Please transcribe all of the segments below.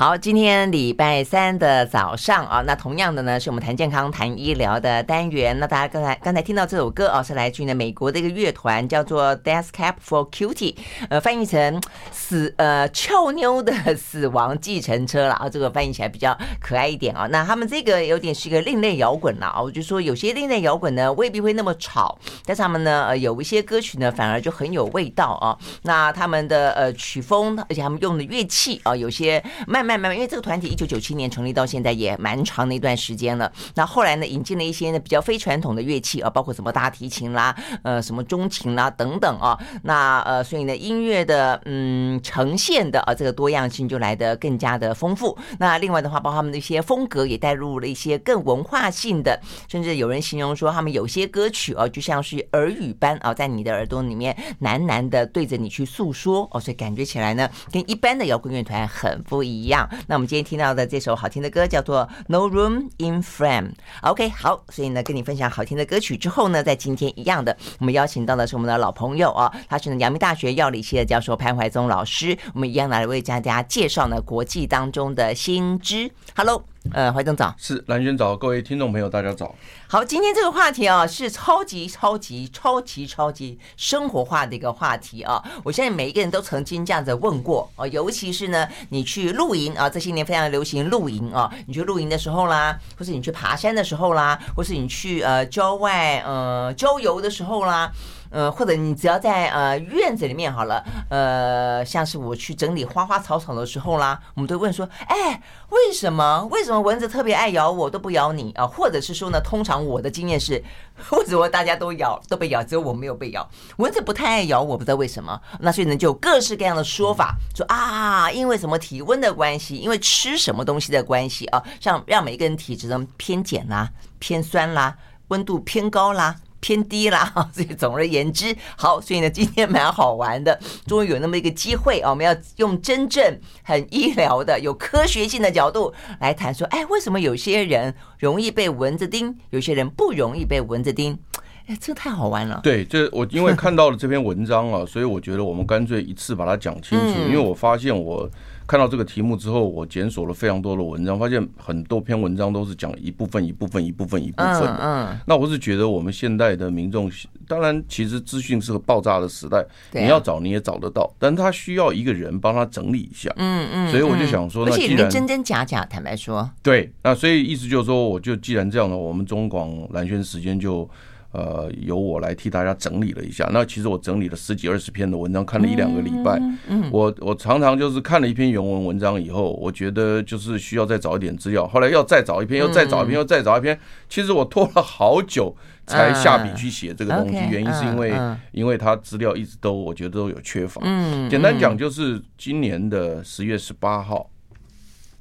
好，今天礼拜三的早上啊，那同样的呢，是我们谈健康、谈医疗的单元。那大家刚才刚才听到这首歌啊，是来自于呢美国的一个乐团，叫做 Death Cap for Cutie，呃，翻译成死呃俏妞的死亡计程车了啊，这个翻译起来比较可爱一点啊。那他们这个有点是一个另类摇滚了啊，我就说有些另类摇滚呢未必会那么吵，但是他们呢呃有一些歌曲呢反而就很有味道啊。那他们的呃曲风，而且他们用的乐器啊，有些慢慢。慢慢，因为这个团体一九九七年成立到现在也蛮长的一段时间了。那后来呢，引进了一些呢比较非传统的乐器啊，包括什么大提琴啦，呃，什么中琴啦等等啊。那呃，所以呢，音乐的嗯呈现的啊这个多样性就来得更加的丰富。那另外的话，包括他们的一些风格也带入了一些更文化性的，甚至有人形容说，他们有些歌曲哦，就像是耳语般啊，在你的耳朵里面喃喃的对着你去诉说哦，所以感觉起来呢，跟一般的摇滚乐团很不一样。样那我们今天听到的这首好听的歌叫做《No Room in Frame》。OK，好，所以呢，跟你分享好听的歌曲之后呢，在今天一样的，我们邀请到的是我们的老朋友啊，他是呢阳明大学药理系的教授潘怀宗老师。我们一样来为大家介绍呢国际当中的新知。Hello。呃，怀宗早，是蓝轩早，各位听众朋友，大家早。好，今天这个话题啊，是超级超级超级超级生活化的一个话题啊。我相信每一个人都曾经这样子问过啊，尤其是呢，你去露营啊，这些年非常流行露营啊，你去露营的时候啦，或是你去爬山的时候啦，或是你去呃郊外呃郊游的时候啦。呃，或者你只要在呃院子里面好了，呃，像是我去整理花花草草的时候啦，我们都问说，哎，为什么为什么蚊子特别爱咬我，都不咬你啊？或者是说呢，通常我的经验是，为什么大家都咬都被咬，只有我没有被咬？蚊子不太爱咬我，不知道为什么。那所以呢，就有各式各样的说法，说啊，因为什么体温的关系，因为吃什么东西的关系啊，像让每一个人体质呢偏碱啦、偏酸啦、温度偏高啦。偏低啦，所以总而言之，好，所以呢，今天蛮好玩的，终于有那么一个机会啊，我们要用真正很医疗的、有科学性的角度来谈说，哎，为什么有些人容易被蚊子叮，有些人不容易被蚊子叮？哎，这太好玩了。对，这我因为 看到了这篇文章啊，所以我觉得我们干脆一次把它讲清楚，因为我发现我。看到这个题目之后，我检索了非常多的文章，发现很多篇文章都是讲一部分、一部分、一部分、一部分的。嗯，那我是觉得我们现代的民众，当然其实资讯是个爆炸的时代，你要找你也找得到，但他需要一个人帮他整理一下。嗯嗯。所以我就想说，那既然真真假假，坦白说，对，那所以意思就是说，我就既然这样的，我们中广蓝轩时间就。呃，由我来替大家整理了一下。那其实我整理了十几二十篇的文章，看了一两个礼拜。嗯，我我常常就是看了一篇原文文章以后，我觉得就是需要再找一点资料。后来要再找一篇，又再找一篇，又再找一篇。其实我拖了好久才下笔去写这个东西，原因是因为因为它资料一直都我觉得都有缺乏。嗯，简单讲就是今年的十月十八号，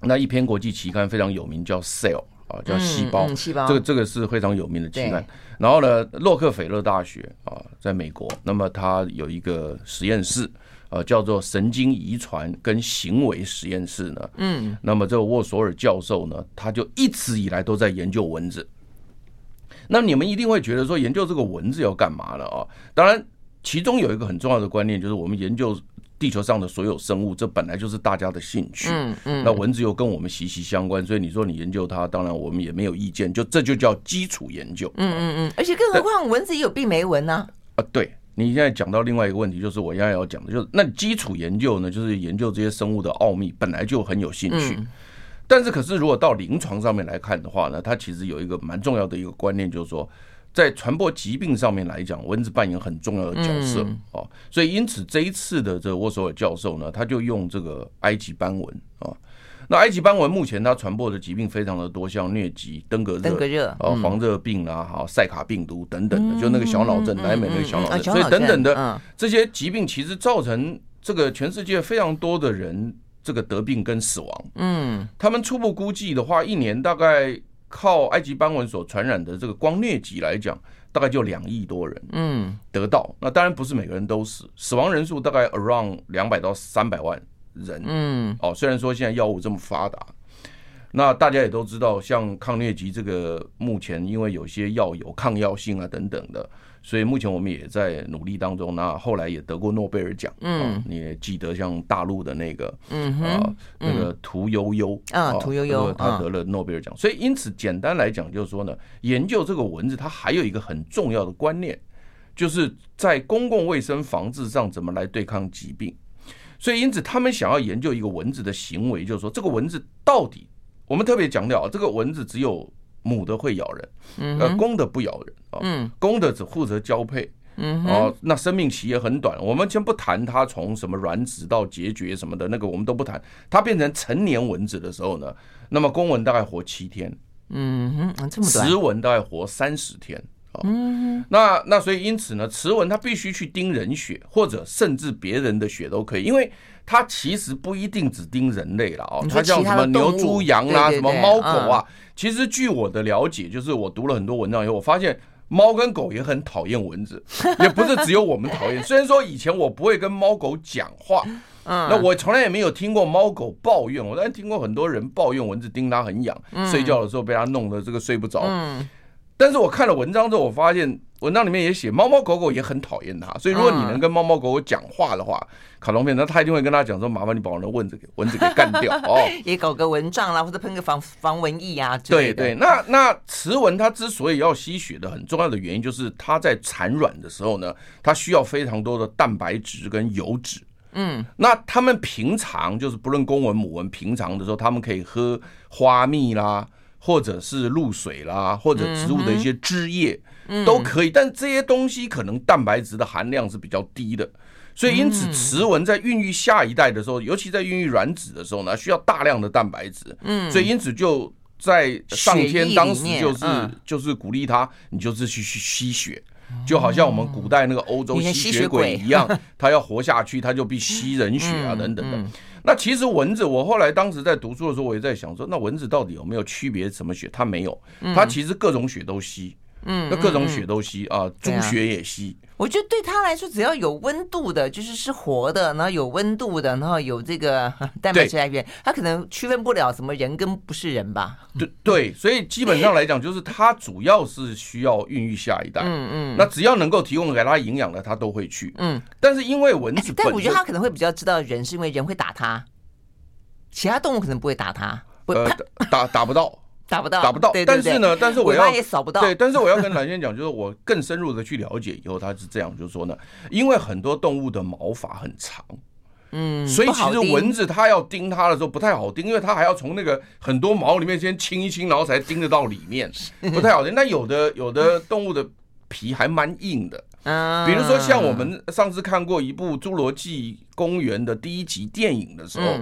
那一篇国际期刊非常有名，叫 Cell。啊，叫细胞，细胞，这个这个是非常有名的期刊。然后呢，洛克菲勒大学啊，在美国，那么它有一个实验室，呃，叫做神经遗传跟行为实验室呢。嗯，那么这个沃索尔教授呢，他就一直以来都在研究蚊子。那你们一定会觉得说，研究这个蚊子要干嘛了啊？当然，其中有一个很重要的观念，就是我们研究。地球上的所有生物，这本来就是大家的兴趣。嗯嗯。那蚊子又跟我们息息相关，所以你说你研究它，当然我们也没有意见。就这就叫基础研究。嗯嗯嗯。而且更何况蚊子也有病媒蚊呢？啊，对。你现在讲到另外一个问题，就是我现在要讲的，就是那基础研究呢，就是研究这些生物的奥秘，本来就很有兴趣。但是，可是如果到临床上面来看的话呢，它其实有一个蛮重要的一个观念，就是说。在传播疾病上面来讲，蚊子扮演很重要的角色啊，所以因此这一次的这个沃索尔教授呢，他就用这个埃及斑蚊啊。那埃及斑蚊目前它传播的疾病非常的多，像疟疾、登革热、啊黄热病啊、哈塞卡病毒等等的，就那个小脑症，南美那个小脑症，所以等等的这些疾病，其实造成这个全世界非常多的人这个得病跟死亡。嗯，他们初步估计的话，一年大概。靠埃及斑蚊所传染的这个光疟疾来讲，大概就两亿多人，嗯，得到。那当然不是每个人都死，死亡人数大概 around 两百到三百万人，嗯，哦，虽然说现在药物这么发达，那大家也都知道，像抗疟疾这个，目前因为有些药有抗药性啊等等的，所以目前我们也在努力当中。那后来也得过诺贝尔奖，嗯，你也记得像大陆的那个，嗯啊，那个屠呦呦啊，屠呦呦，他得了诺贝尔奖。所以因此，简单来讲，就是说呢，研究这个蚊子，它还有一个很重要的观念，就是在公共卫生防治上怎么来对抗疾病。所以因此，他们想要研究一个蚊子的行为，就是说这个蚊子到底。我们特别强调啊，这个蚊子只有母的会咬人，呃，公的不咬人啊，公的只负责交配，哦，那生命期也很短。我们先不谈它从什么卵子到结节什么的，那个我们都不谈。它变成成年蚊子的时候呢，那么公蚊大概活七天，嗯哼，这么短，雌蚊大概活三十天。嗯，那那所以因此呢，雌蚊它必须去叮人血，或者甚至别人的血都可以，因为它其实不一定只叮人类了哦，它叫什么牛、猪、羊啊，什么猫、狗啊。其实据我的了解，就是我读了很多文章以后，我发现猫跟狗也很讨厌蚊子，也不是只有我们讨厌。虽然说以前我不会跟猫狗讲话，那我从来也没有听过猫狗抱怨，我但是听过很多人抱怨蚊子叮它很痒，睡觉的时候被它弄得这个睡不着。但是我看了文章之后，我发现文章里面也写猫猫狗狗也很讨厌它，所以如果你能跟猫猫狗狗讲话的话，卡通片那他一定会跟他讲说：“麻烦你把我的蚊子给 蚊子给干掉哦。”也搞个蚊帐啦，或者喷个防防蚊液啊。对对，那那雌蚊它之所以要吸血的很重要的原因，就是它在产卵的时候呢，它需要非常多的蛋白质跟油脂。嗯，那他们平常就是不论公蚊母蚊，平常的时候他们可以喝花蜜啦。或者是露水啦，或者植物的一些汁液，都可以。但这些东西可能蛋白质的含量是比较低的，所以因此雌蚊在孕育下一代的时候，尤其在孕育卵子的时候呢，需要大量的蛋白质。嗯，所以因此就在上天当时就是就是鼓励他，你就是去去吸血，就好像我们古代那个欧洲吸血鬼一样，他要活下去，他就必吸人血啊等等的。那其实蚊子，我后来当时在读书的时候，我也在想说，那蚊子到底有没有区别什么血？它没有，它其实各种血都吸，嗯，那各种血都吸啊，猪血也吸。我觉得对他来说，只要有温度的，就是是活的，然后有温度的，然后有这个 蛋白质来源，他可能区分不了什么人跟不是人吧？对对，所以基本上来讲，就是它主要是需要孕育下一代。嗯嗯，那只要能够提供给他营养的，他都会去。嗯，但是因为蚊子，但我觉得他可能会比较知道人，是因为人会打他，其他动物可能不会打他，呃，打打不到。打不到，打不到。但是呢，但是我要也扫不到。对，但是我要跟蓝先讲，就是我更深入的去了解以后，他是这样，就是说呢，因为很多动物的毛发很长，嗯，所以其实蚊子它要叮它的时候不太好叮，因为它还要从那个很多毛里面先清一清，然后才叮得到里面，不太好叮。那有的有的动物的皮还蛮硬的，嗯，比如说像我们上次看过一部《侏罗纪公园》的第一集电影的时候。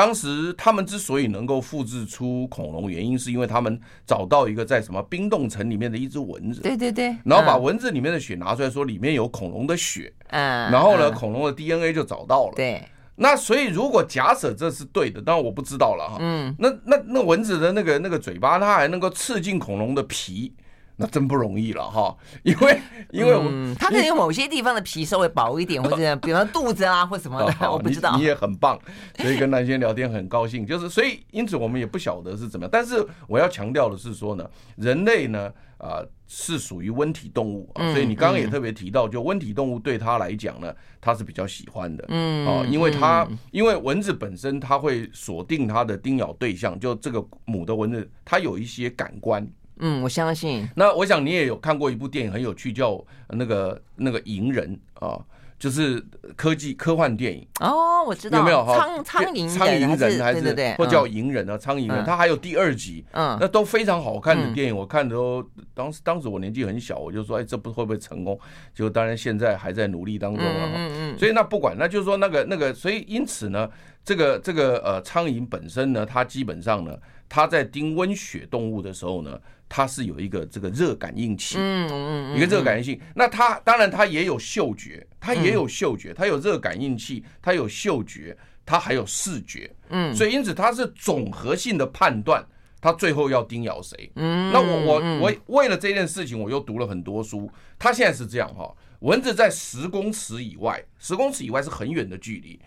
当时他们之所以能够复制出恐龙，原因是因为他们找到一个在什么冰冻层里面的一只蚊子，对对对，然后把蚊子里面的血拿出来说里面有恐龙的血，嗯，然后呢，恐龙的 DNA 就找到了，对。那所以如果假设这是对的，当然我不知道了哈，嗯，那那那蚊子的那个那个嘴巴，它还能够刺进恐龙的皮。那真不容易了哈，因为因为我它可能有某些地方的皮稍微薄一点，或者比方肚子啊或什么的，我不知道。你也很棒，所以跟蓝先聊天很高兴。就是所以因此我们也不晓得是怎么样，但是我要强调的是说呢，人类呢啊是属于温体动物啊，所以你刚刚也特别提到，就温体动物对他来讲呢，他是比较喜欢的，嗯啊，因为它因为蚊子本身它会锁定它的叮咬对象，就这个母的蚊子它有一些感官。嗯，我相信。那我想你也有看过一部电影，很有趣，叫那个那个银人啊，就是科技科幻电影。哦，我知道。有没有哈？苍苍蝇人，苍蝇人还是对对或叫银人啊？苍蝇人，它还有第二集，嗯，那都非常好看的电影。我看的都当时当时我年纪很小，我就说，哎，这不会不会成功？就当然现在还在努力当中啊。嗯嗯。所以那不管，那就是说那个那个，所以因此呢，这个这个呃苍蝇本身呢，它基本上呢，它在叮温血动物的时候呢。它是有一个这个热感应器，嗯嗯嗯，一个热感应器。那它当然它也有嗅觉，它也有嗅觉，它有热感应器，它有嗅觉，它还有视觉，嗯，所以因此它是总合性的判断，它最后要叮咬谁。嗯，那我我我为了这件事情，我又读了很多书。它现在是这样哈，蚊子在十公尺以外，十公尺以外是很远的距离，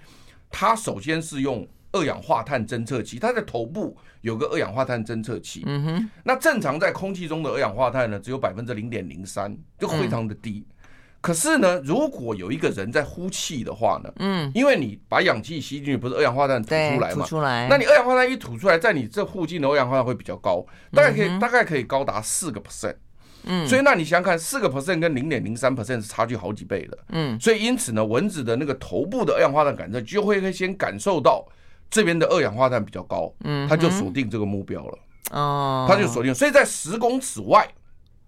它首先是用二氧化碳侦测器，它的头部有个二氧化碳侦测器。嗯哼，那正常在空气中的二氧化碳呢，只有百分之零点零三，就非常的低。嗯、可是呢，如果有一个人在呼气的话呢，嗯，因为你把氧气吸进去，不是二氧化碳吐出来嘛？吐出来。那你二氧化碳一吐出来，在你这附近的二氧化碳会比较高，大概可以、嗯、大概可以高达四个 percent。嗯，所以那你想想看，四个 percent 跟零点零三 percent 是差距好几倍的。嗯，所以因此呢，蚊子的那个头部的二氧化碳感测就会先感受到这边的二氧化碳比较高，嗯，他就锁定这个目标了。哦，他就锁定，所以在十公尺外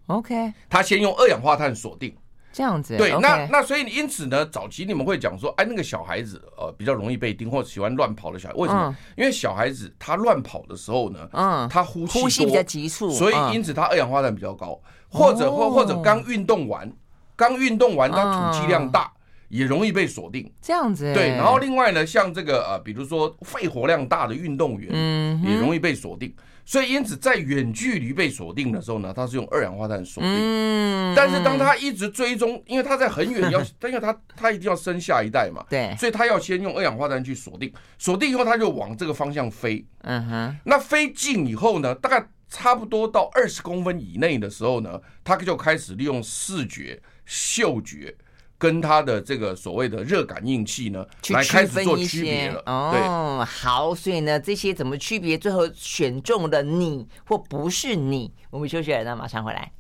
，OK，他先用二氧化碳锁定。这样子，对，那那所以因此呢，早期你们会讲说，哎，那个小孩子呃比较容易被叮，或者喜欢乱跑的小孩，为什么？因为小孩子他乱跑的时候呢，嗯，他呼吸呼吸比较急促，所以因此他二氧化碳比较高，或者或或者刚运动完，刚运动完他吐气量大，也容易被锁定。这样子，对，然后另外呢，像这个呃，比如说肺活量大的运动员，嗯，也容易被锁定。所以，因此在远距离被锁定的时候呢，它是用二氧化碳锁定。嗯。但是，当他一直追踪，因为他在很远要，因为他他一定要生下一代嘛。对。所以，他要先用二氧化碳去锁定，锁定以后，他就往这个方向飞。嗯哼。那飞近以后呢，大概差不多到二十公分以内的时候呢，他就开始利用视觉、嗅觉。跟它的这个所谓的热感应器呢，来开始做区别了。哦，好，所以呢，这些怎么区别？最后选中了你或不是你？我们休息了，那马上回来。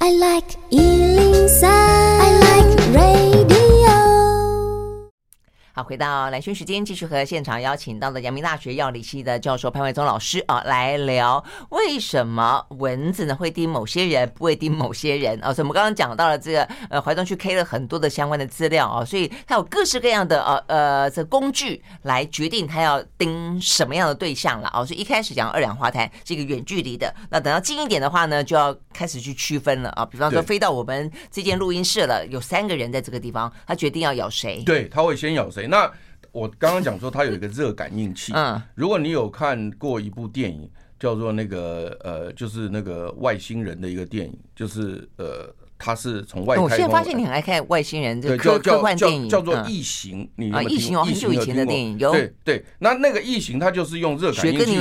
I like 103, I like radio 好，回到蓝轩时间，继续和现场邀请到的阳明大学药理系的教授潘伟忠老师啊，来聊为什么蚊子呢会叮某些人，不会叮某些人啊？所以我们刚刚讲到了这个，呃，怀中去 K 了很多的相关的资料啊，所以它有各式各样的呃呃这工具来决定它要叮什么样的对象了啊。所以一开始讲二氧化碳是一个远距离的，那等到近一点的话呢，就要开始去区分了啊。比方说飞到我们这间录音室了，有三个人在这个地方，他决定要咬谁？对，他会先咬谁？那我刚刚讲说，它有一个热感应器。嗯，如果你有看过一部电影，叫做那个呃，就是那个外星人的一个电影，就是呃，它是从外太空。我现在发现你很爱看外星人这个科科幻电影，叫做异形。你啊，异形哦，很久以前的电影有。对对，那那个异形，它就是用热感应器。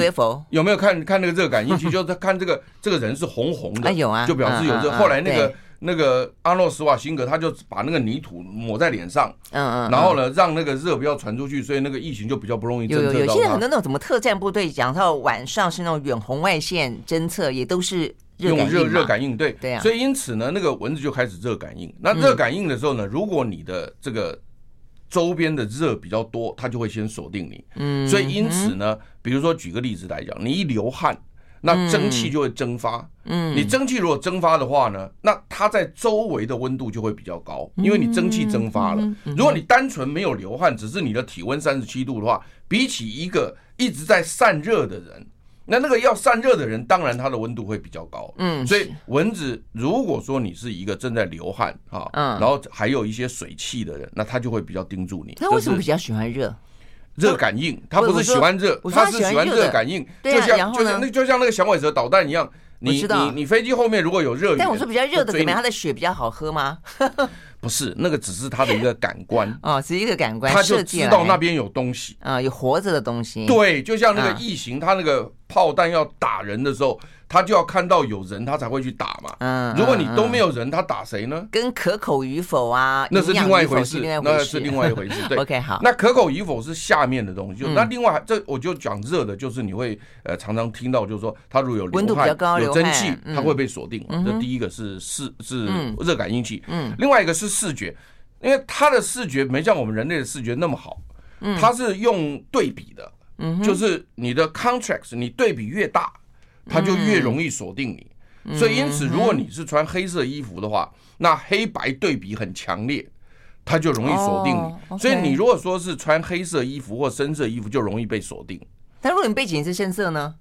有没有看看那个热感应器？就是看这个这个人是红红的，有啊，就表示有热。后来那个。那个阿诺·施瓦辛格，他就把那个泥土抹在脸上，嗯嗯，然后呢，让那个热不要传出去，所以那个疫情就比较不容易侦测到。有有有，现在很多那种什么特战部队，讲到晚上是那种远红外线侦测，也都是用热热感应，对对啊。所以因此呢，那个蚊子就开始热感应。那热感应的时候呢，如果你的这个周边的热比较多，它就会先锁定你。嗯，所以因此呢，比如说举个例子来讲，你一流汗。那蒸汽就会蒸发，嗯，你蒸汽如果蒸发的话呢，那它在周围的温度就会比较高，因为你蒸汽蒸发了。如果你单纯没有流汗，只是你的体温三十七度的话，比起一个一直在散热的人，那那个要散热的人，当然它的温度会比较高。嗯，所以蚊子如果说你是一个正在流汗哈，嗯，然后还有一些水汽的人，那它就会比较盯住你。那为什么比较喜欢热？热感应，他不是喜欢热，他是喜欢热感应，就像就像那就像那个响尾蛇导弹一样，你你你飞机后面如果有热，但我说比较热的怎么样？它的血比较好喝吗？不是，那个只是它的一个感官 哦，是一个感官，它就知道那边有东西啊，有活着的东西。对，就像那个异形，它那个炮弹要打人的时候。他就要看到有人，他才会去打嘛。嗯，如果你都没有人，他打谁呢？跟可口与否啊，那是另外一回事，那是另外一回事。对，OK，好。那可口与否是下面的东西，就那另外这我就讲热的，就是你会呃常常听到，就是说它如果有温度比较高，有蒸汽，它会被锁定。这第一个是视是热感应器，嗯，另外一个是视觉，因为它的视觉没像我们人类的视觉那么好，它是用对比的，嗯，就是你的 contracts，你对比越大。它就越容易锁定你，所以因此，如果你是穿黑色衣服的话，那黑白对比很强烈，它就容易锁定你。所以你如果说是穿黑色衣服或深色衣服，就容易被锁定。但如果你背景是深色呢？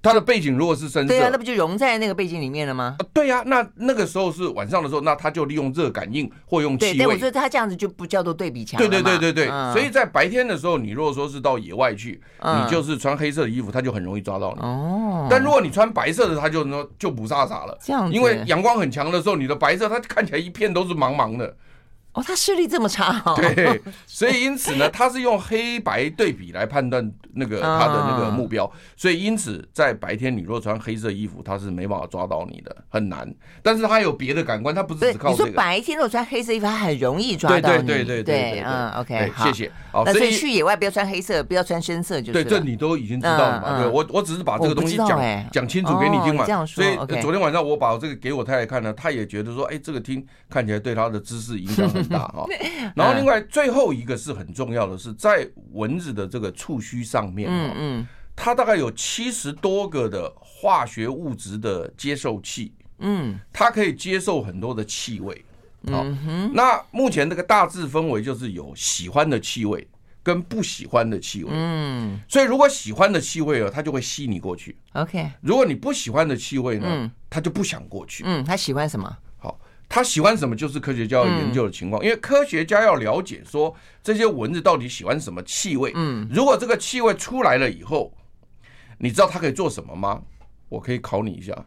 它的背景如果是深色，对啊，那不就融在那个背景里面了吗？对呀，那那个时候是晚上的时候，那他就利用热感应或用气味。对，我觉得他这样子就不叫做对比强。对对对对对，所以在白天的时候，你如果说是到野外去，你就是穿黑色的衣服，他就很容易抓到你。哦。但如果你穿白色的，他就说就不飒飒了。这样。因为阳光很强的时候，你的白色它看起来一片都是茫茫的。哦，他视力这么差哦。对，所以因此呢，他是用黑白对比来判断那个他的那个目标。所以因此，在白天你若穿黑色衣服，他是没办法抓到你的，很难。但是他有别的感官，他不是只靠这个。你说白天如果穿黑色衣服，他很容易抓到你。对对对对对，嗯，OK，谢谢。好，所以去野外不要穿黑色，不要穿深色，就是。对，这你都已经知道了嘛？对，我我只是把这个东西讲讲清楚给你听嘛。所以昨天晚上我把这个给我太太看呢，她也觉得说，哎，这个听看起来对她的知识影响很大 哈。然后另外最后一个是很重要的是，在蚊子的这个触须上面，嗯嗯，它大概有七十多个的化学物质的接受器，嗯，它可以接受很多的气味，好，那目前这个大致分为就是有喜欢的气味跟不喜欢的气味，嗯，所以如果喜欢的气味哦，它就会吸你过去，OK，如果你不喜欢的气味呢，它就不想过去，嗯，它喜欢什么？他喜欢什么，就是科学家要研究的情况。因为科学家要了解说这些蚊子到底喜欢什么气味。嗯，如果这个气味出来了以后，你知道它可以做什么吗？我可以考你一下，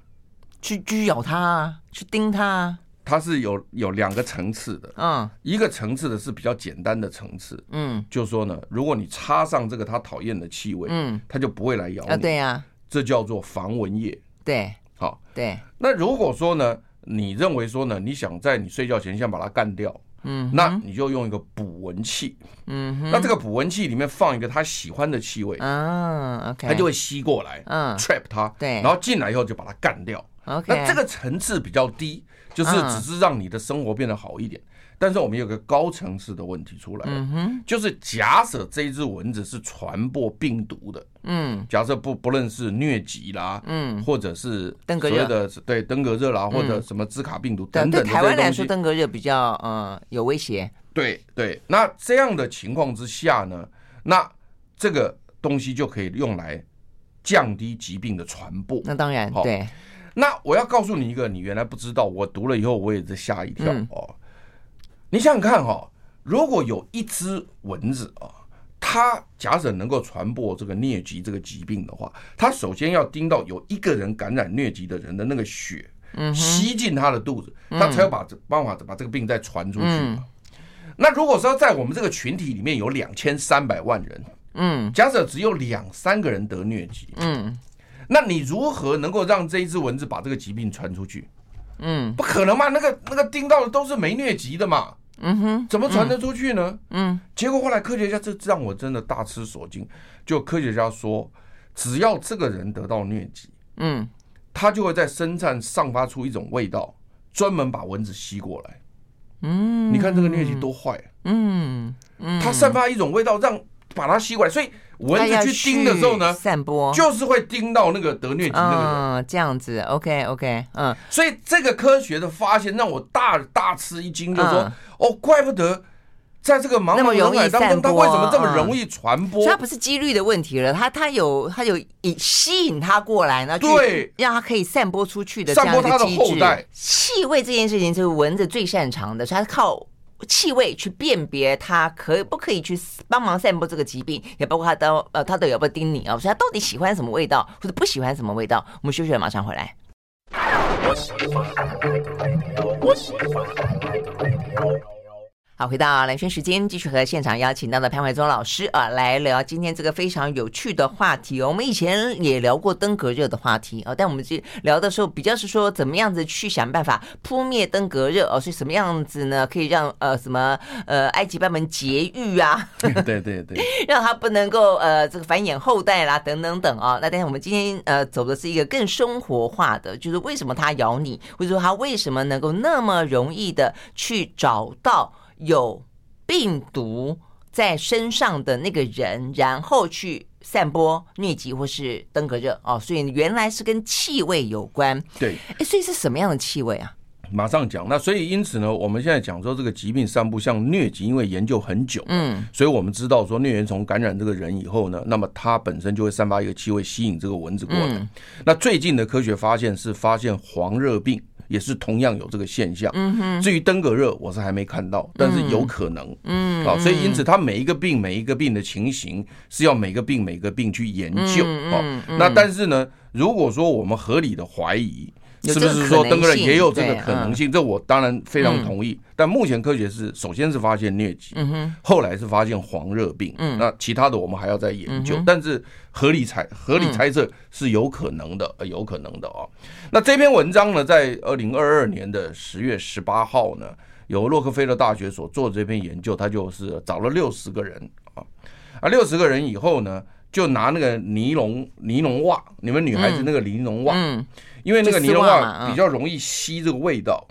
去去咬它啊，去叮它啊。它是有有两个层次的。嗯，一个层次的是比较简单的层次。嗯，就是说呢，如果你插上这个它讨厌的气味，嗯，它就不会来咬你。啊，对呀，这叫做防蚊液。对，好，对。那如果说呢？你认为说呢？你想在你睡觉前先把它干掉，嗯，那你就用一个捕蚊器，嗯，那这个捕蚊器里面放一个他喜欢的气味，嗯，OK，它就会吸过来，嗯，trap 它，对，然后进来以后就把它干掉，OK，那这个层次比较低，就是只是让你的生活变得好一点。但是我们有个高层次的问题出来，嗯哼，就是假设这一只蚊子是传播病毒的，嗯，假设不不论是疟疾啦，嗯，或者是登革热。的对登革热啦，或者什么兹卡病毒等等，对台湾来说，登革热比较呃有威胁。对对，那这样的情况之下呢，那这个东西就可以用来降低疾病的传播。那当然，对。那我要告诉你一个你原来不知道，我读了以后我也是吓一跳哦。你想想看哈，如果有一只蚊子啊，它假设能够传播这个疟疾这个疾病的话，它首先要叮到有一个人感染疟疾的人的那个血，吸进他的肚子，他才有把这办法把这个病再传出去。那如果说在我们这个群体里面有两千三百万人，嗯，假设只有两三个人得疟疾，嗯，那你如何能够让这一只蚊子把这个疾病传出去？嗯，不可能嘛，那个那个叮到的都是没疟疾的嘛。嗯哼，怎么传得出去呢？嗯，结果后来科学家这让我真的大吃所惊。就科学家说，只要这个人得到疟疾，嗯，他就会在身上散发出一种味道，专门把蚊子吸过来。嗯，你看这个疟疾多坏啊。嗯嗯，它散发一种味道，让把它吸过来，所以。蚊子去叮的时候呢，散播就是会叮到那个得疟疾那个人。嗯，这样子，OK OK，嗯，所以这个科学的发现让我大大吃一惊，就是说，哦，怪不得在这个茫茫人海当中，它为什么这么容易传播？它不是几率的问题了，它它有它有引吸引它过来呢，对，让它可以散播出去的这样一个机制。气味这件事情就是蚊子最擅长的，所以它靠。气味去辨别他可不可以去帮忙散播这个疾病，也包括他的呃，他的有没有叮你啊？所以他到底喜欢什么味道，或者不喜欢什么味道？我们休息了，马上回来。好，回到蓝轩时间，继续和现场邀请到的潘怀宗老师啊，来聊今天这个非常有趣的话题哦。我们以前也聊过登革热的话题啊，但我们这聊的时候比较是说怎么样子去想办法扑灭登革热哦，是什么样子呢？可以让呃什么呃埃及斑纹绝育啊？对对对，对，让它不能够呃这个繁衍后代啦，等等等啊。那但是我们今天呃走的是一个更生活化的，就是为什么它咬你，或者说它为什么能够那么容易的去找到。有病毒在身上的那个人，然后去散播疟疾或是登革热哦，所以原来是跟气味有关。对，哎，所以是什么样的气味啊？马上讲。那所以因此呢，我们现在讲说这个疾病散布像疟疾，因为研究很久，嗯，所以我们知道说疟原虫感染这个人以后呢，那么它本身就会散发一个气味，吸引这个蚊子过来。嗯、那最近的科学发现是发现黄热病。也是同样有这个现象。嗯哼。至于登革热，我是还没看到，但是有可能。嗯。啊，所以因此，它每一个病、每一个病的情形是要每个病、每个病去研究。哦。那但是呢，如果说我们合理的怀疑是不是说登革热也有这个可能性？嗯、这我当然非常同意。嗯、但目前科学是首先是发现疟疾，后来是发现黄热病，嗯、那其他的我们还要再研究。但是合理猜合理猜测是有可能的，嗯、有可能的啊。那这篇文章呢，在二零二二年的十月十八号呢，由洛克菲勒大学所做的这篇研究，他就是找了六十个人啊，啊六十个人以后呢，就拿那个尼龙尼龙袜，你们女孩子那个尼龙袜。嗯。嗯因为那个尼龙袜比较容易吸这个味道，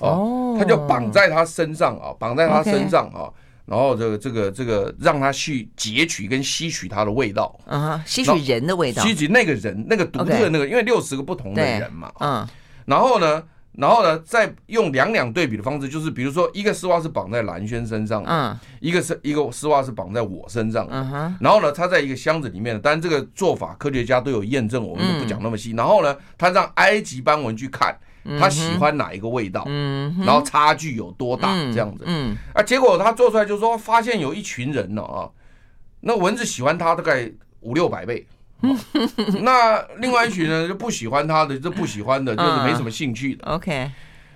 哦，他就绑在他身上啊，绑在他身上啊，然后这个这个这个让他去截取跟吸取它的味道，啊，吸取人的味道，吸取那个人那个独特那个，因为六十个不同的人嘛，嗯，然后呢。然后呢，再用两两对比的方式，就是比如说一个丝袜是绑在蓝轩身上，嗯，一个是一个丝袜是绑在我身上，嗯哼。然后呢，他在一个箱子里面，当然这个做法科学家都有验证，我们就不讲那么细。然后呢，他让埃及斑纹去看他喜欢哪一个味道，嗯，然后差距有多大这样子，嗯，啊，结果他做出来就是说，发现有一群人呢啊，那蚊子喜欢他大概五六百倍。那另外一群人就不喜欢他的，就不喜欢的，就是没什么兴趣的。OK，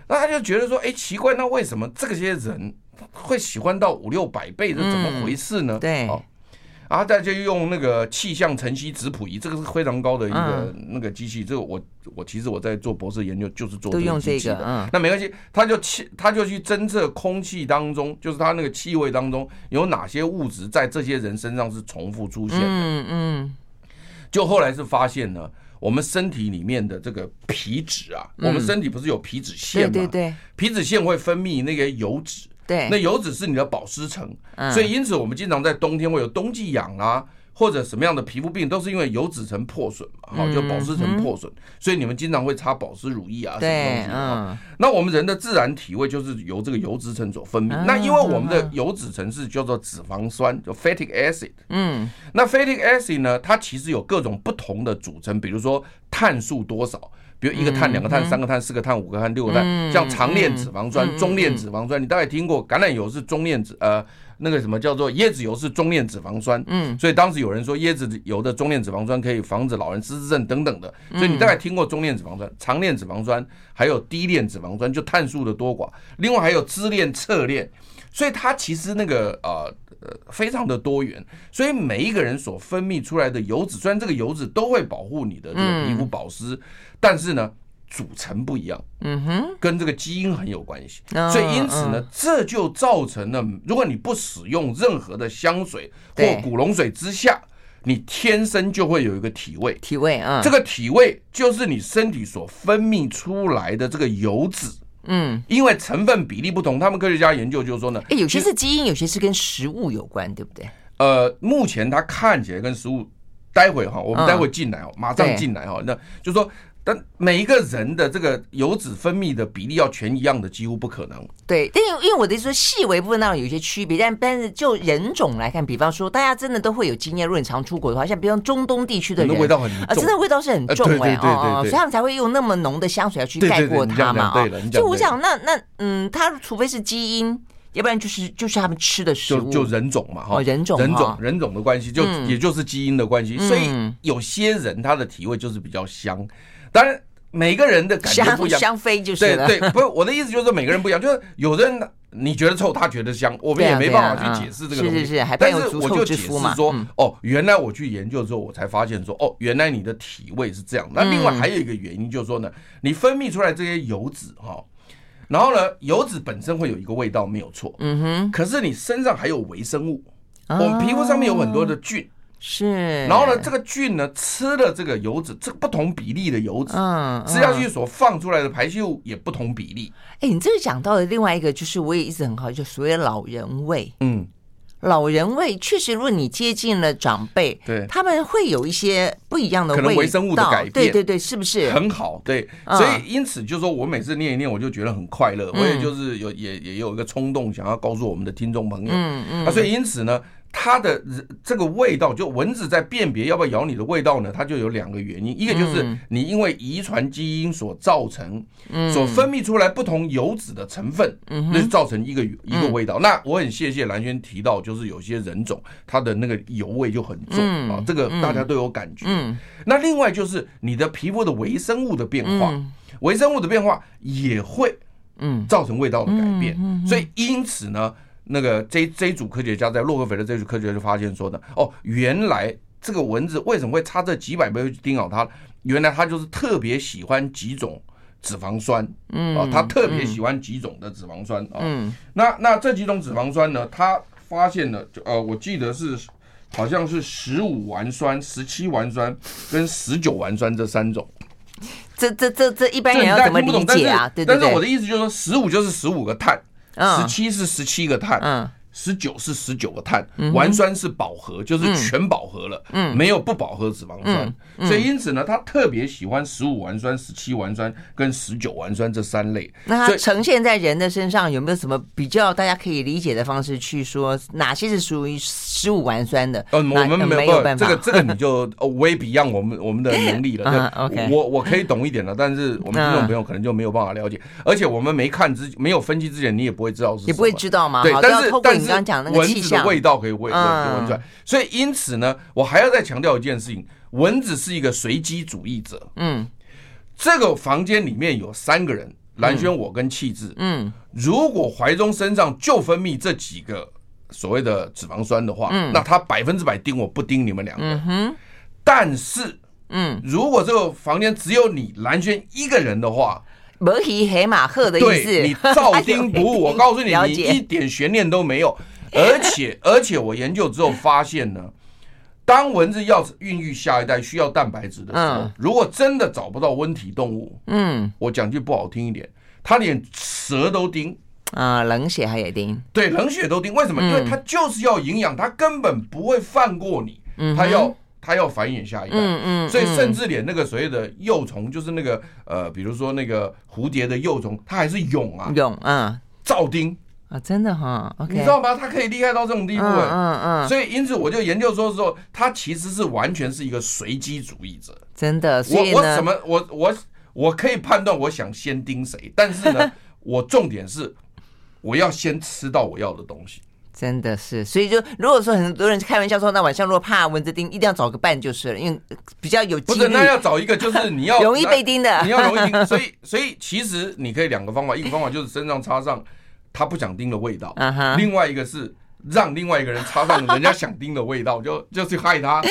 那他就觉得说，哎，奇怪，那为什么这些人会喜欢到五六百倍？这怎么回事呢？对，然后大家就用那个气象晨曦质谱仪，这个是非常高的一个那个机器。这个我我其实我在做博士研究就是做这个机器的。那没关系，他就气他就去侦测空气当中，就是他那个气味当中有哪些物质在这些人身上是重复出现的。嗯嗯。就后来是发现呢，我们身体里面的这个皮脂啊，我们身体不是有皮脂腺吗？对对对，皮脂腺会分泌那个油脂，对，那油脂是你的保湿层，所以因此我们经常在冬天会有冬季痒啊。或者什么样的皮肤病都是因为油脂层破损嘛，好，就保湿层破损，所以你们经常会擦保湿乳液啊，什么东西啊。那我们人的自然体味就是由这个油脂层所分泌。那因为我们的油脂层是叫做脂肪酸，就 fatty acid。嗯，那 fatty acid 呢，它其实有各种不同的组成，比如说碳数多少，比如一个碳、两个碳、三个碳、四个碳、五个碳、六个碳，像长链脂肪酸、中链脂肪酸，你大概听过，橄榄油是中链脂，呃。那个什么叫做椰子油是中链脂肪酸，嗯，所以当时有人说椰子油的中链脂肪酸可以防止老人失智症等等的，所以你大概听过中链脂肪酸、长链脂肪酸，还有低链脂肪酸，就碳数的多寡，另外还有支链、侧链，所以它其实那个呃呃非常的多元，所以每一个人所分泌出来的油脂，虽然这个油脂都会保护你的这个皮肤保湿，但是呢。组成不一样，嗯哼，跟这个基因很有关系，所以因此呢，这就造成了，如果你不使用任何的香水或古龙水之下，你天生就会有一个体味，体味啊，这个体味就是你身体所分泌出来的这个油脂，嗯，因为成分比例不同，他们科学家研究就是说呢，哎，有些是基因，有些是跟食物有关，对不对？呃，目前它看起来跟食物，待会哈，我们待会进来哦，马上进来哈，那就是说。但每一个人的这个油脂分泌的比例要全一样的，几乎不可能。对，但因为我的意思说，细微部分当然有一些区别，但但是就人种来看，比方说大家真的都会有经验。如果你常出国的话，像比方中东地区的人，味道很重啊，真的味道是很重哎哦，所以他们才会用那么浓的香水要去盖过它嘛啊。所以我想，那那嗯，他除非是基因，要不然就是就是他们吃的食物，就就人种嘛哈，人种人种人种的关系，就也就是基因的关系。所以有些人他的体味就是比较香。当然，每个人的感觉不一样，香妃就是对对，不是我的意思，就是 每个人不一样，就是有的人你觉得臭，他觉得香，我们也没办法去解释这个东西。是是是，但是我就解释说，哦，原来我去研究之后，我才发现说，哦，原来你的体味是这样。那另外还有一个原因就是说呢，你分泌出来这些油脂哈，然后呢，油脂本身会有一个味道没有错，嗯哼，可是你身上还有微生物，我们皮肤上面有很多的菌。是，然后呢，这个菌呢吃了这个油脂，这个不同比例的油脂，嗯，吃下去所放出来的排泄物也不同比例。哎，你这个讲到的另外一个，就是我也一直很好，就所谓老人味，嗯。老人味确实，如果你接近了长辈，对，他们会有一些不一样的味道，可能微生物的改变，对对对，是不是很好？对，所以因此就是说我每次念一念，我就觉得很快乐。我也就是有也也有一个冲动，想要告诉我们的听众朋友，嗯嗯。啊，所以因此呢，它的这个味道，就蚊子在辨别要不要咬你的味道呢，它就有两个原因，一个就是你因为遗传基因所造成，所分泌出来不同油脂的成分，那就造成一个一个味道。那我很谢谢蓝轩提到，就是有些人种它的那个油味就很重啊，这个大家都有感觉。那另外就是你的皮肤的微生物的变化，微生物的变化也会造成味道的改变，所以因此呢。那个这这一组科学家在洛克菲勒这组科学家就发现说的，哦，原来这个蚊子为什么会差这几百倍去叮咬它？原来它就是特别喜欢几种脂肪酸，嗯，啊，它特别喜欢几种的脂肪酸啊。嗯，那那这几种脂肪酸呢，它发现了，就呃，我记得是好像是十五烷酸、十七烷酸跟十九烷酸这三种。这这这这一般人要怎么理解啊？对对对。但是我的意思就是说，十五就是十五个碳。十七是十七个碳，十九是十九个碳，烷酸是饱和，就是全饱和了，没有不饱和脂肪酸，所以因此呢，他特别喜欢十五烷酸、十七烷酸跟十九烷酸这三类。那它呈现在人的身上有没有什么比较大家可以理解的方式去说哪些是属于十五烷酸的？呃，我们没有办法，这个这个你就 way beyond 我们我们的能力了。我我可以懂一点了，但是我们听众朋友可能就没有办法了解，而且我们没看之没有分析之前，你也不会知道是什么，也不会知道吗？对，但是但是。刚刚讲那个蚊子的味道可以闻闻闻出来，所以因此呢，我还要再强调一件事情：蚊子是一个随机主义者。嗯，这个房间里面有三个人，蓝轩、我跟气质。嗯，如果怀中身上就分泌这几个所谓的脂肪酸的话，那他百分之百盯我不盯你们两个。但是，嗯，如果这个房间只有你蓝轩一个人的话。摩西黑马赫的意思，对，你照叮不误。我告诉你，你一点悬念都没有。而且，而且我研究之后发现呢，当蚊子要孕育下一代需要蛋白质的时候，如果真的找不到温体动物，嗯，我讲句不好听一点，它连蛇都叮啊，冷血它也叮，对，冷血都叮。为什么？因为它就是要营养，它根本不会放过你，它要。它要繁衍下一代，嗯嗯，所以甚至连那个所谓的幼虫，就是那个呃，比如说那个蝴蝶的幼虫，它还是蛹啊，蛹，啊，照丁。啊，真的哈，OK，你知道吗？它可以厉害到这种地步，嗯嗯，所以因此我就研究说说，它其实是完全是一个随机主义者，真的，我我怎么我我我可以判断我想先盯谁，但是呢，我重点是我要先吃到我要的东西。真的是，所以就如果说很多人开玩笑说，那晚上如果怕蚊子叮，一定要找个伴就是了，因为比较有。不是，那要找一个就是 你要容易被叮的，你要容易 叮。所以，所以其实你可以两个方法，一个方法就是身上插上他不想叮的味道，另外一个是。让另外一个人插上人家想叮的味道，就 就去害他。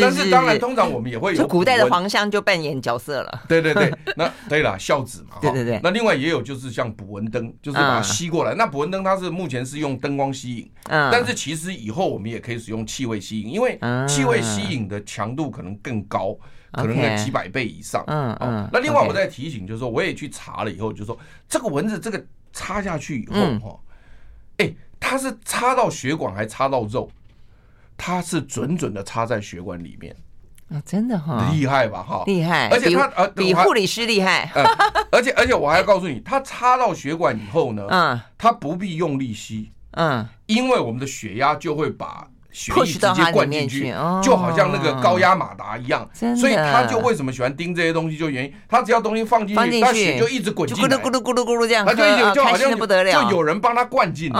但是当然，通常我们也会有古代的黄香就扮演角色了。对对对，那对了，孝子嘛。对对对。那另外也有就是像捕蚊灯，就是把它吸过来。那捕蚊灯它是目前是用灯光吸引，但是其实以后我们也可以使用气味吸引，因为气味吸引的强度可能更高，可能在几百倍以上。嗯嗯。那另外我再提醒，就是说我也去查了以后，就是说这个蚊子这个插下去以后哈，哎。它是插到血管还插到肉，它是准准的插在血管里面。啊，真的哈，厉害吧哈，厉害，而且他呃比护理师厉害，而且而且我还要告诉你，他插到血管以后呢，嗯，他不必用力吸，嗯，因为我们的血压就会把。血液直接灌进去，就好像那个高压马达一样，所以他就为什么喜欢盯这些东西，就原因他只要东西放进去，他血就一直滚进来，咕噜咕噜咕噜咕噜这样，他就就好像就有人帮他灌进来。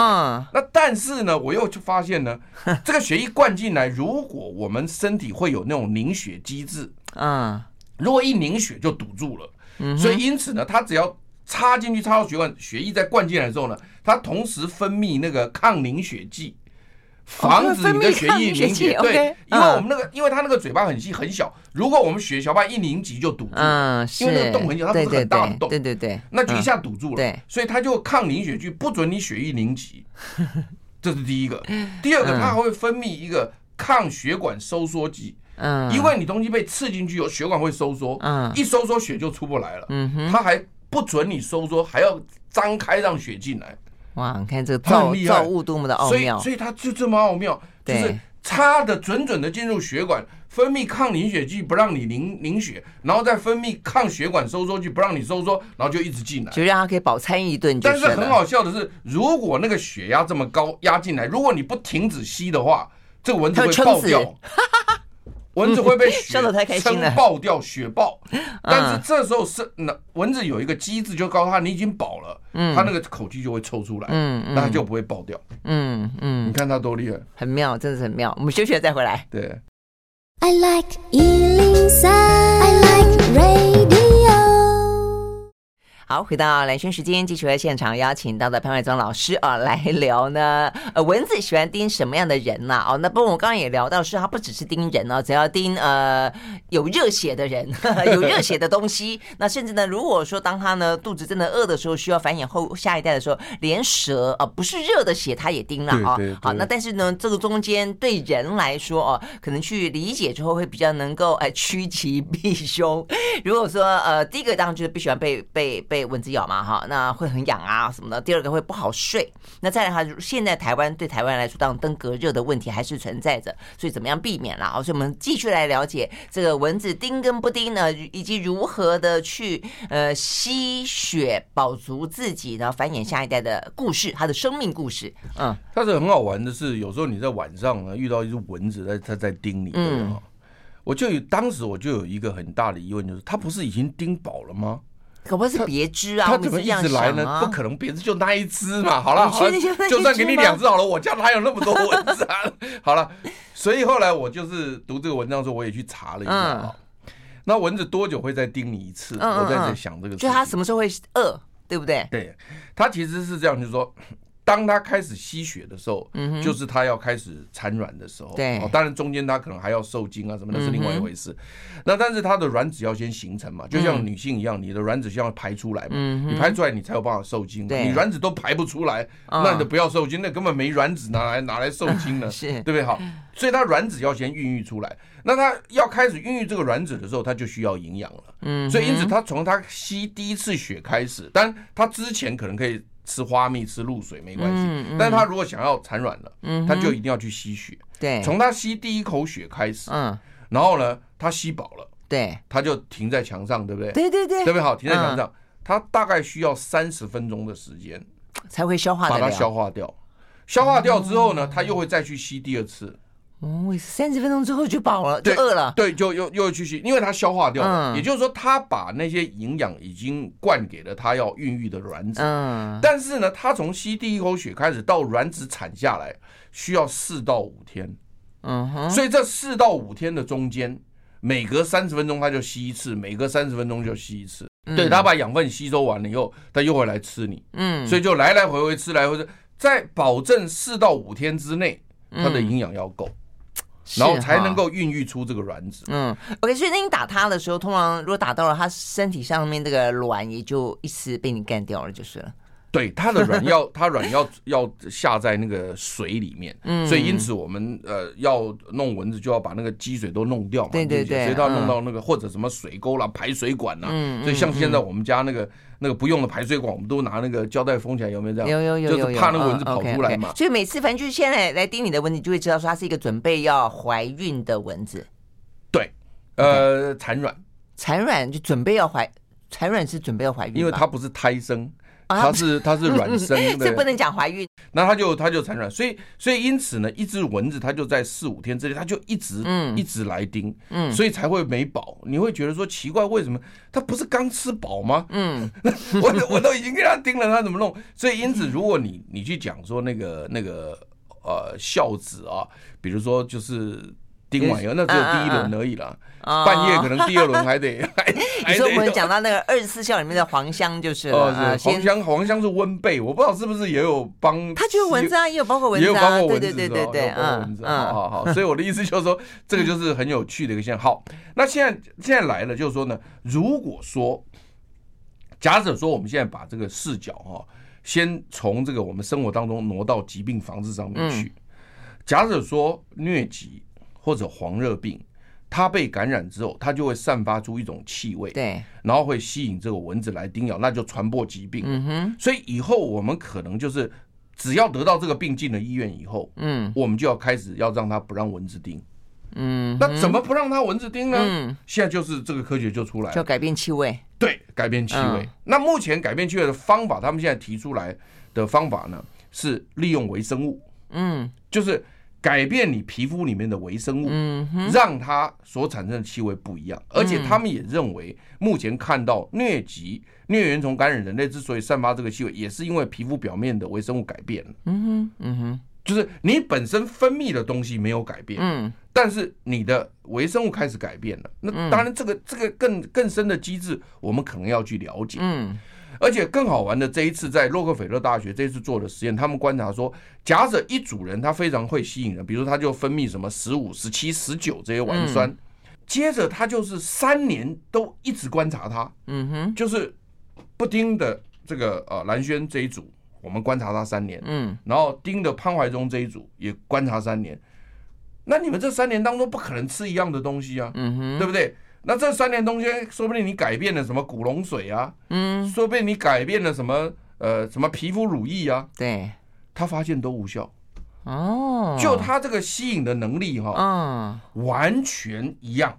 那但是呢，我又发现呢，这个血一灌进来，如果我们身体会有那种凝血机制，嗯，如果一凝血就堵住了，所以因此呢，他只要插进去插到血管，血液再灌进来之后呢，它同时分泌那个抗凝血剂。防止你的血液凝结，对，因为我们那个，因为它那个嘴巴很细很小，如果我们血小板一凝集就堵住，嗯，因为那个洞很小，它不是很大的洞，对对对，那就一下堵住了，对，所以它就抗凝血剂，不准你血液凝集，这是第一个。第二个，它还会分泌一个抗血管收缩剂，嗯，因为你东西被刺进去，有血管会收缩，嗯，一收缩血就出不来了，嗯哼，它还不准你收缩，还要张开让血进来。哇，你看这个造造物多么的奥妙，所以所以它就这么奥妙，就是插的准准的进入血管，分泌抗凝血剂不让你凝凝血，然后再分泌抗血管收缩剂不让你收缩，然后就一直进来，就让它可以饱餐一顿。但是很好笑的是，如果那个血压这么高压进来，如果你不停止吸的话，这个蚊子会爆掉。蚊子会被 血撑爆掉，血爆。但是这时候是那蚊子有一个机制，就告诉他你已经饱了，它那个口气就会抽出来，那它就不会爆掉。嗯嗯，你看它多厉害，很妙，真的是很妙。我们休息了再回来。对。I like 103, I like radio 好，回到蓝轩时间，继续和现场邀请到的潘伟忠老师啊来聊呢。呃，蚊子喜欢叮什么样的人呢？哦，那不过我刚刚也聊到，是它不只是叮人哦，只要叮呃有热血的人，呵 呵有热血的东西。那甚至呢，如果说当它呢肚子真的饿的时候，需要繁衍后下一代的时候，连蛇啊、呃、不是热的血它也叮了啊。好，那但是呢，这个中间对人来说哦，可能去理解之后会比较能够哎趋吉避凶。如果说呃第一个当然就是不喜欢被被被。被蚊子咬嘛，哈，那会很痒啊什么的。第二个会不好睡。那再来哈，现在台湾对台湾来说，当登革热的问题还是存在着，所以怎么样避免啦？所以我们继续来了解这个蚊子叮跟不叮呢，以及如何的去呃吸血保足自己，然后繁衍下一代的故事，它的生命故事。嗯，但是很好玩的是，有时候你在晚上呢遇到一只蚊子在它在叮你，嗯，我就有当时我就有一个很大的疑问，就是它不是已经叮饱了吗？可不是别只啊？他怎么一直来呢？不可能，别只就那一只嘛。好了，好，就算给你两只好了，我家哪有那么多蚊子啊？好了，所以后来我就是读这个文章的时候，我也去查了一下啊。那蚊子多久会再叮你一次？我在在想这个，就它什么时候会饿，对不对？对，它其实是这样，就是说。当它开始吸血的时候，嗯，就是它要开始产卵的时候。对，当然中间它可能还要受精啊什么，那是另外一回事。那但是它的卵子要先形成嘛，就像女性一样，你的卵子先要排出来嘛，你排出来你才有办法受精。你卵子都排不出来，那你就不要受精，那根本没卵子，拿来拿来受精呢？是，对不对？好，所以它卵子要先孕育出来。那它要开始孕育这个卵子的时候，它就需要营养了。嗯，所以因此它从它吸第一次血开始，但它之前可能可以。吃花蜜、吃露水没关系，嗯嗯、但是他如果想要产卵了，嗯、他就一定要去吸血。对，从他吸第一口血开始，嗯，然后呢，他吸饱了，对，他就停在墙上，对不对？对对对，对不对？好，停在墙上，他、嗯、大概需要三十分钟的时间才会消化，把它消化掉。消化掉之后呢，他又会再去吸第二次。哦，三十分钟之后就饱了，就饿了。对，就又又去吸，因为它消化掉了。嗯、也就是说，它把那些营养已经灌给了它要孕育的卵子。嗯。但是呢，它从吸第一口血开始到卵子产下来，需要四到五天。嗯哼。所以这四到五天的中间，每隔三十分钟它就吸一次，每隔三十分钟就吸一次。嗯、对，它把养分吸收完了以后，它又会来吃你。嗯。所以就来来回回吃，来回吃，在保证四到五天之内，它的营养要够。然后才能够孕育出这个卵子。嗯，OK，所以那你打它的时候，通常如果打到了它身体上面这个卵，也就一次被你干掉了，就是了。对，它的卵要 它卵要要下在那个水里面，嗯，所以因此我们呃要弄蚊子就要把那个积水都弄掉嘛，对对对，所以它弄到那个或者什么水沟啦、排水管啦，嗯，所以像现在我们家那个那个不用的排水管，我们都拿那个胶带封起来，有没有这样？有有有，就是怕那个蚊子跑出来嘛。所以每次反正就是现在来叮你的蚊子，就会知道说它是一个准备要怀孕的蚊子。对，呃，产卵，产卵就准备要怀，产卵是准备要怀孕，因为它不是胎生。它是它是卵 生的，这不能讲怀孕。那它就它就产卵，所以所以因此呢，一只蚊子它就在四五天之内，它就一直一直来叮，嗯，所以才会没饱。你会觉得说奇怪，为什么它不是刚吃饱吗？嗯，我我都已经给它叮了，它怎么弄？所以因此，如果你你去讲说那个那个呃孝子啊，比如说就是。叮完以后，那只有第一轮而已啦。半夜可能第二轮还得。你说我们讲到那个二十四孝里面的黄香，就是呃，黄香黄香是温贝，我不知道是不是也有帮。他就是蚊子啊，也有包括蚊子，也有包括蚊子，对对对对对，嗯嗯，好好好。所以我的意思就是说，这个就是很有趣的一个现象。好，那现在现在来了，就是说呢，如果说假设说我们现在把这个视角哈，先从这个我们生活当中挪到疾病防治上面去。假设说疟疾。或者黄热病，它被感染之后，它就会散发出一种气味，对，然后会吸引这个蚊子来叮咬，那就传播疾病。嗯哼，所以以后我们可能就是，只要得到这个病进了医院以后，嗯，我们就要开始要让它不让蚊子叮。嗯，那怎么不让它蚊子叮呢？嗯，现在就是这个科学就出来了，就改变气味。对，改变气味。嗯、那目前改变气味的方法，他们现在提出来的方法呢，是利用微生物。嗯，就是改变你皮肤里面的微生物，嗯，让它所产生的气味不一样。而且他们也认为，目前看到疟疾、疟原虫感染人类之所以散发这个气味，也是因为皮肤表面的微生物改变了。嗯哼，嗯哼。就是你本身分泌的东西没有改变，嗯，但是你的微生物开始改变了。那当然，这个这个更更深的机制，我们可能要去了解，嗯。而且更好玩的，这一次在洛克菲勒大学这一次做的实验，他们观察说，假设一组人他非常会吸引人，比如他就分泌什么十五、十七、十九这些烷酸，接着他就是三年都一直观察他，嗯哼，就是不盯的这个呃蓝轩这一组。我们观察他三年，嗯，然后盯的潘怀忠这一组也观察三年，那你们这三年当中不可能吃一样的东西啊，嗯哼，对不对？那这三年中间，说不定你改变了什么古龙水啊，嗯，说不定你改变了什么呃什么皮肤乳液啊，对，他发现都无效，哦，就他这个吸引的能力哈，嗯，完全一样，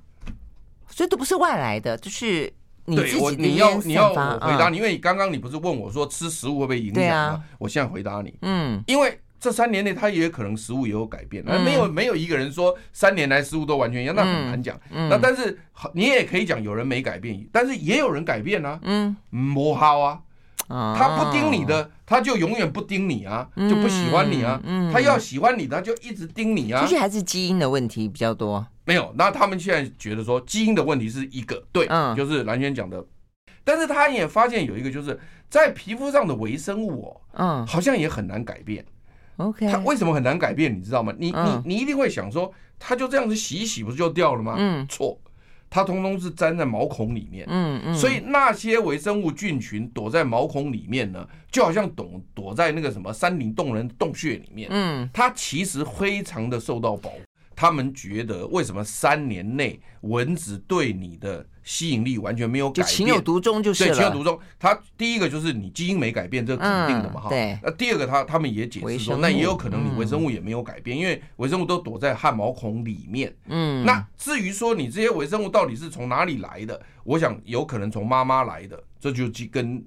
所以都不是外来的，就是。对我，你要你要我回答你，因为刚刚你不是问我说吃食物会不会影响吗？我现在回答你，嗯，因为这三年内他也可能食物也有改变，没有没有一个人说三年来食物都完全一样，那很难讲。那但是你也可以讲有人没改变，但是也有人改变啊，嗯，磨好啊，他不盯你的，他就永远不盯你啊，就不喜欢你啊，他要喜欢你，他就一直盯你啊。其实还是基因的问题比较多。没有，那他们现在觉得说基因的问题是一个，对，嗯，就是蓝轩讲的，但是他也发现有一个，就是在皮肤上的微生物哦，嗯，好像也很难改变。OK，它为什么很难改变？你知道吗？你你你一定会想说，它就这样子洗一洗不是就掉了吗？嗯，错，它通通是粘在毛孔里面。嗯嗯，所以那些微生物菌群躲在毛孔里面呢，就好像躲躲在那个什么山顶洞人洞穴里面。嗯，它其实非常的受到保护。他们觉得，为什么三年内蚊子对你的吸引力完全没有改变？情有独钟就是。对，情有独钟。他第一个就是你基因没改变，这肯定的嘛，哈、嗯。对。那第二个，他他们也解释说，那也有可能你微生物也没有改变，嗯、因为微生物都躲在汗毛孔里面。嗯。那至于说你这些微生物到底是从哪里来的，我想有可能从妈妈来的，这就跟。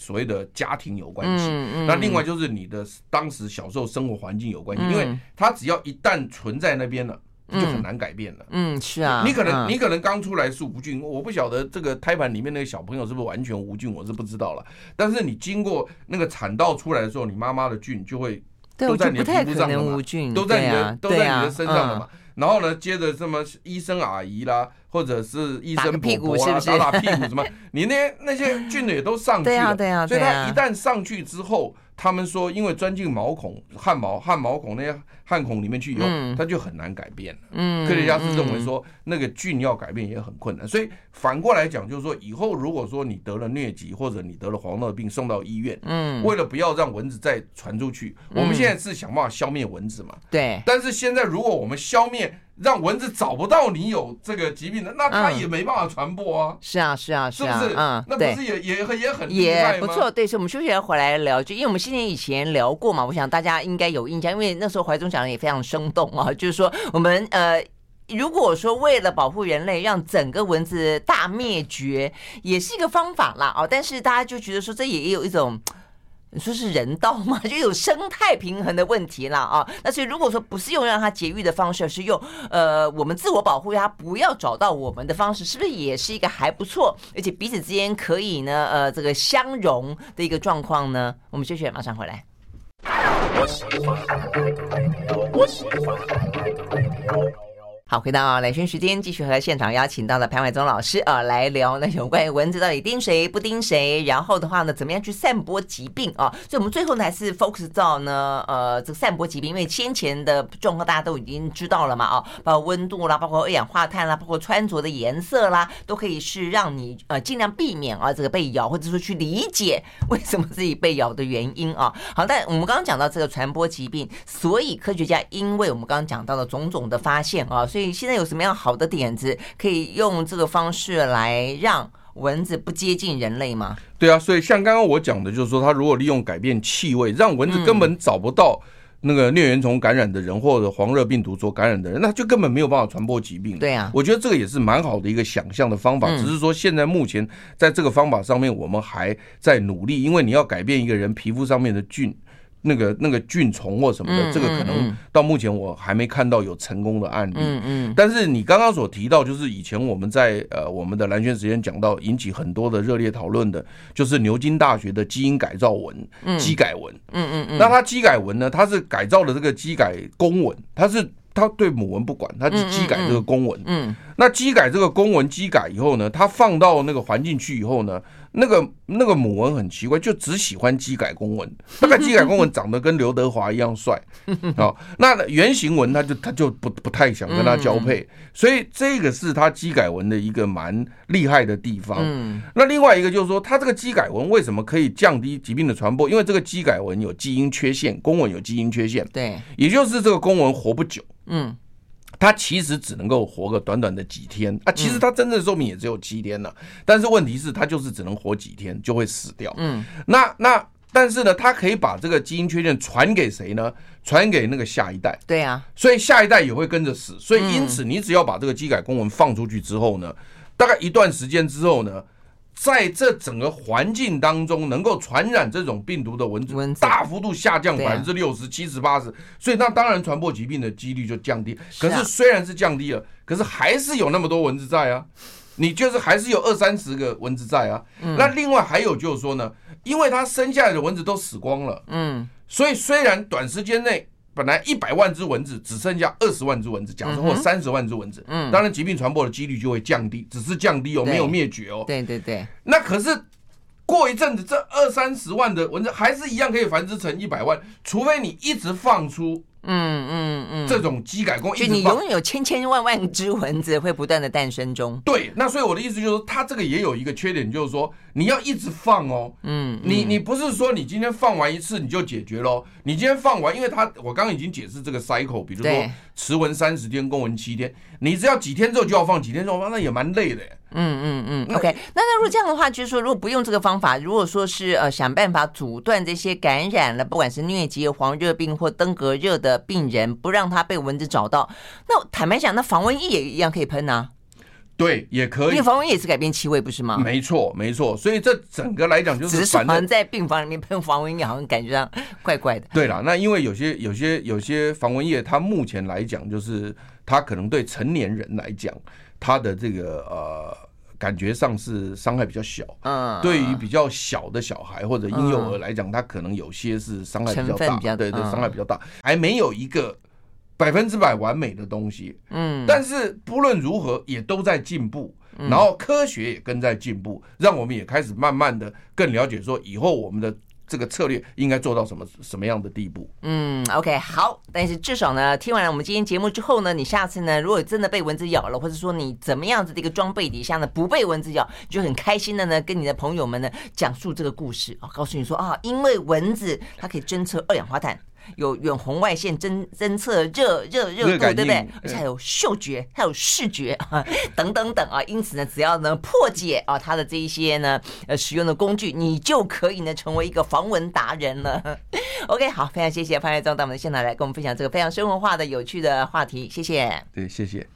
所谓的家庭有关系，那另外就是你的当时小时候生活环境有关系，嗯、因为它只要一旦存在那边了，就很难改变了。嗯，嗯，是啊，你可能、嗯、你可能刚出来是无菌，我不晓得这个胎盘里面那个小朋友是不是完全无菌，我是不知道了。但是你经过那个产道出来的时候，你妈妈的菌就会都在你的皮肤上了嘛，都在你的都在你的身上了嘛。然后呢，接着什么医生阿姨啦，或者是医生婆婆啊，打打屁股什么，你那那些菌也都上去了，对啊，对啊，所以它一旦上去之后。他们说，因为钻进毛孔、汗毛、汗毛孔那些汗孔里面去以后，它就很难改变了。嗯，科学家是认为说，那个菌要改变也很困难。所以反过来讲，就是说，以后如果说你得了疟疾或者你得了黄热病，送到医院，嗯，为了不要让蚊子再传出去，我们现在是想办法消灭蚊子嘛。对。但是现在如果我们消灭，让蚊子找不到你有这个疾病的，那它也没办法传播啊。是啊，是啊，是不是？嗯，那不是也也很也很厉害吗？也不错。对，所以我们休息了回来聊，就因为我们今年以前聊过嘛，我想大家应该有印象，因为那时候怀中讲的也非常生动啊，就是说我们呃，如果说为了保护人类，让整个蚊子大灭绝，也是一个方法啦哦。但是大家就觉得说，这也有一种。你说是人道吗？就有生态平衡的问题了啊。那所以如果说不是用让它节育的方式，而是用呃我们自我保护它不要找到我们的方式，是不是也是一个还不错，而且彼此之间可以呢呃这个相容的一个状况呢？我们休息，马上回来。好，回到兰萱时间，继续和现场邀请到了潘怀宗老师啊来聊那有关于蚊子到底叮谁不叮谁，然后的话呢，怎么样去散播疾病啊？所以我们最后呢还是 focus 到呢呃这个散播疾病，因为先前的状况大家都已经知道了嘛啊，包括温度啦，包括二氧化碳啦，包括穿着的颜色啦，都可以是让你呃尽量避免啊这个被咬，或者说去理解为什么自己被咬的原因啊。好，但我们刚刚讲到这个传播疾病，所以科学家因为我们刚刚讲到的种种的发现啊，所以所以现在有什么样好的点子，可以用这个方式来让蚊子不接近人类吗？对啊，所以像刚刚我讲的，就是说，它如果利用改变气味，让蚊子根本找不到那个疟原虫感染的人，或者黄热病毒所感染的人，那就根本没有办法传播疾病。对啊，我觉得这个也是蛮好的一个想象的方法，只是说现在目前在这个方法上面，我们还在努力，因为你要改变一个人皮肤上面的菌。那个那个菌虫或什么的，这个可能到目前我还没看到有成功的案例。嗯嗯。但是你刚刚所提到，就是以前我们在呃我们的蓝轩时间讲到引起很多的热烈讨论的，就是牛津大学的基因改造文，基改文。嗯嗯嗯。那它基改文呢？它是改造了这个基改公文，它是它对母文不管，它是基改这个公文。嗯。那基改这个公文基改以后呢，它放到那个环境去以后呢？那个那个母文很奇怪，就只喜欢基改公纹。大概基改公文 长得跟刘德华一样帅，好，那原型文他就他就不不太想跟他交配，所以这个是他基改文的一个蛮厉害的地方。那另外一个就是说，他这个基改文为什么可以降低疾病的传播？因为这个基改文有基因缺陷，公文有基因缺陷，对，也就是这个公文活不久。嗯。它其实只能够活个短短的几天啊，其实他真正的寿命也只有七天了。但是问题是，他就是只能活几天就会死掉。嗯，那那但是呢，他可以把这个基因缺陷传给谁呢？传给那个下一代。对啊，所以下一代也会跟着死。所以因此，你只要把这个基改公文放出去之后呢，大概一段时间之后呢。在这整个环境当中，能够传染这种病毒的蚊子大幅度下降百分之六十、七十、八十，所以那当然传播疾病的几率就降低。可是虽然是降低了，可是还是有那么多蚊子在啊，你就是还是有二三十个蚊子在啊。那另外还有就是说呢，因为它生下来的蚊子都死光了，嗯，所以虽然短时间内。本来一百万只蚊子只剩下二十万只蚊子，假设或三十万只蚊子，嗯，当然疾病传播的几率就会降低，只是降低哦，没有灭绝哦。对对对。那可是过一阵子，这二三十万的蚊子还是一样可以繁殖成一百万，除非你一直放出。嗯嗯嗯，这种机改工，就你永远有千千万万只蚊子会不断的诞生中。对，那所以我的意思就是说，它这个也有一个缺点，就是说你要一直放哦。嗯，你你不是说你今天放完一次你就解决喽？你今天放完，因为它我刚刚已经解释这个 cycle，比如说雌蚊三十天，公蚊七天，你只要几天之后就要放几天之后放，那也蛮累的。嗯嗯嗯，OK，那那如果这样的话，就是说，如果不用这个方法，如果说是呃想办法阻断这些感染了，不管是疟疾、黄热病或登革热的病人，不让他被蚊子找到，那坦白讲，那防蚊液也一样可以喷啊。对，也可以，因为防蚊液也是改变气味，不是吗？没错，没错。所以这整个来讲，就是反正在病房里面喷防蚊液，好像感觉上怪怪的。对了，那因为有些、有些、有些防蚊液，它目前来讲，就是它可能对成年人来讲。它的这个呃，感觉上是伤害比较小。嗯，对于比较小的小孩或者婴幼儿来讲，它可能有些是伤害比较大。对对，伤害比较大，还没有一个百分之百完美的东西。嗯，但是不论如何，也都在进步，然后科学也跟在进步，让我们也开始慢慢的更了解说，以后我们的。这个策略应该做到什么什么样的地步？嗯，OK，好。但是至少呢，听完了我们今天节目之后呢，你下次呢，如果真的被蚊子咬了，或者说你怎么样子的一个装备底下呢，不被蚊子咬，就很开心的呢，跟你的朋友们呢讲述这个故事啊，告诉你说啊，因为蚊子它可以侦测二氧化碳。有远红外线侦侦测热热热度，对不对？而且还有嗅觉，还有视觉啊，等等等啊。因此呢，只要能破解啊它的这一些呢呃使用的工具，你就可以呢成为一个防蚊达人了。OK，好，非常谢谢潘月忠到我们的现场来跟我们分享这个非常生活化的有趣的话题，谢谢。对，谢谢。